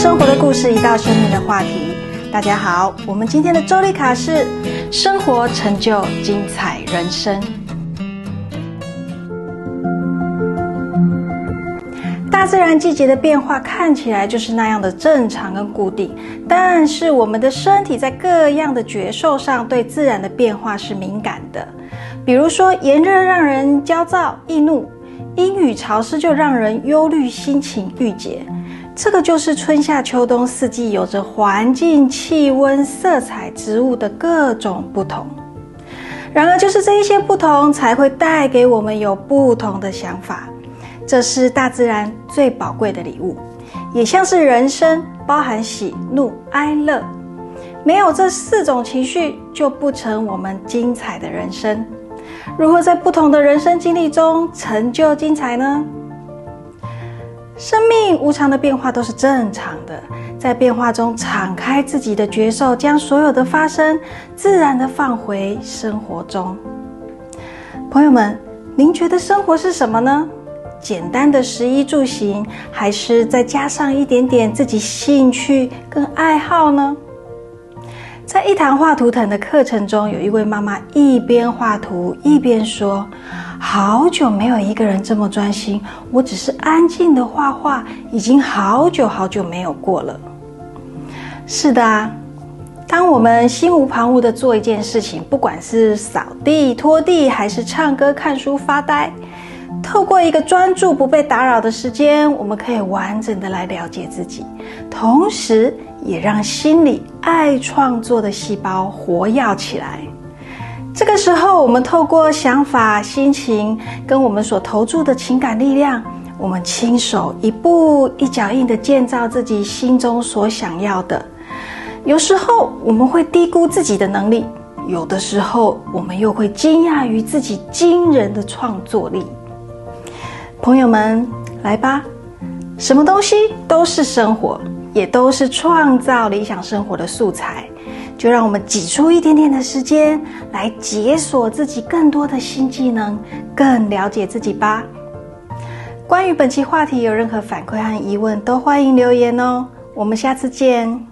生活的故事，一道生命的话题。大家好，我们今天的周丽卡是生活成就精彩人生。大自然季节的变化看起来就是那样的正常跟固定，但是我们的身体在各样的觉受上对自然的变化是敏感的。比如说炎热让人焦躁易怒，阴雨潮湿就让人忧虑心情郁结。这个就是春夏秋冬四季有着环境、气温、色彩、植物的各种不同。然而，就是这一些不同，才会带给我们有不同的想法。这是大自然最宝贵的礼物，也像是人生，包含喜怒哀乐。没有这四种情绪，就不成我们精彩的人生。如何在不同的人生经历中成就精彩呢？生命无常的变化都是正常的，在变化中敞开自己的觉受，将所有的发生自然的放回生活中。朋友们，您觉得生活是什么呢？简单的食衣住行，还是再加上一点点自己兴趣跟爱好呢？在一堂画图腾的课程中，有一位妈妈一边画图一边说。好久没有一个人这么专心，我只是安静的画画，已经好久好久没有过了。是的啊，当我们心无旁骛的做一件事情，不管是扫地、拖地，还是唱歌、看书、发呆，透过一个专注、不被打扰的时间，我们可以完整的来了解自己，同时也让心里爱创作的细胞活跃起来。这个时候，我们透过想法、心情，跟我们所投注的情感力量，我们亲手一步一脚印的建造自己心中所想要的。有时候我们会低估自己的能力，有的时候我们又会惊讶于自己惊人的创作力。朋友们，来吧，什么东西都是生活，也都是创造理想生活的素材。就让我们挤出一点点的时间，来解锁自己更多的新技能，更了解自己吧。关于本期话题有任何反馈和疑问，都欢迎留言哦。我们下次见。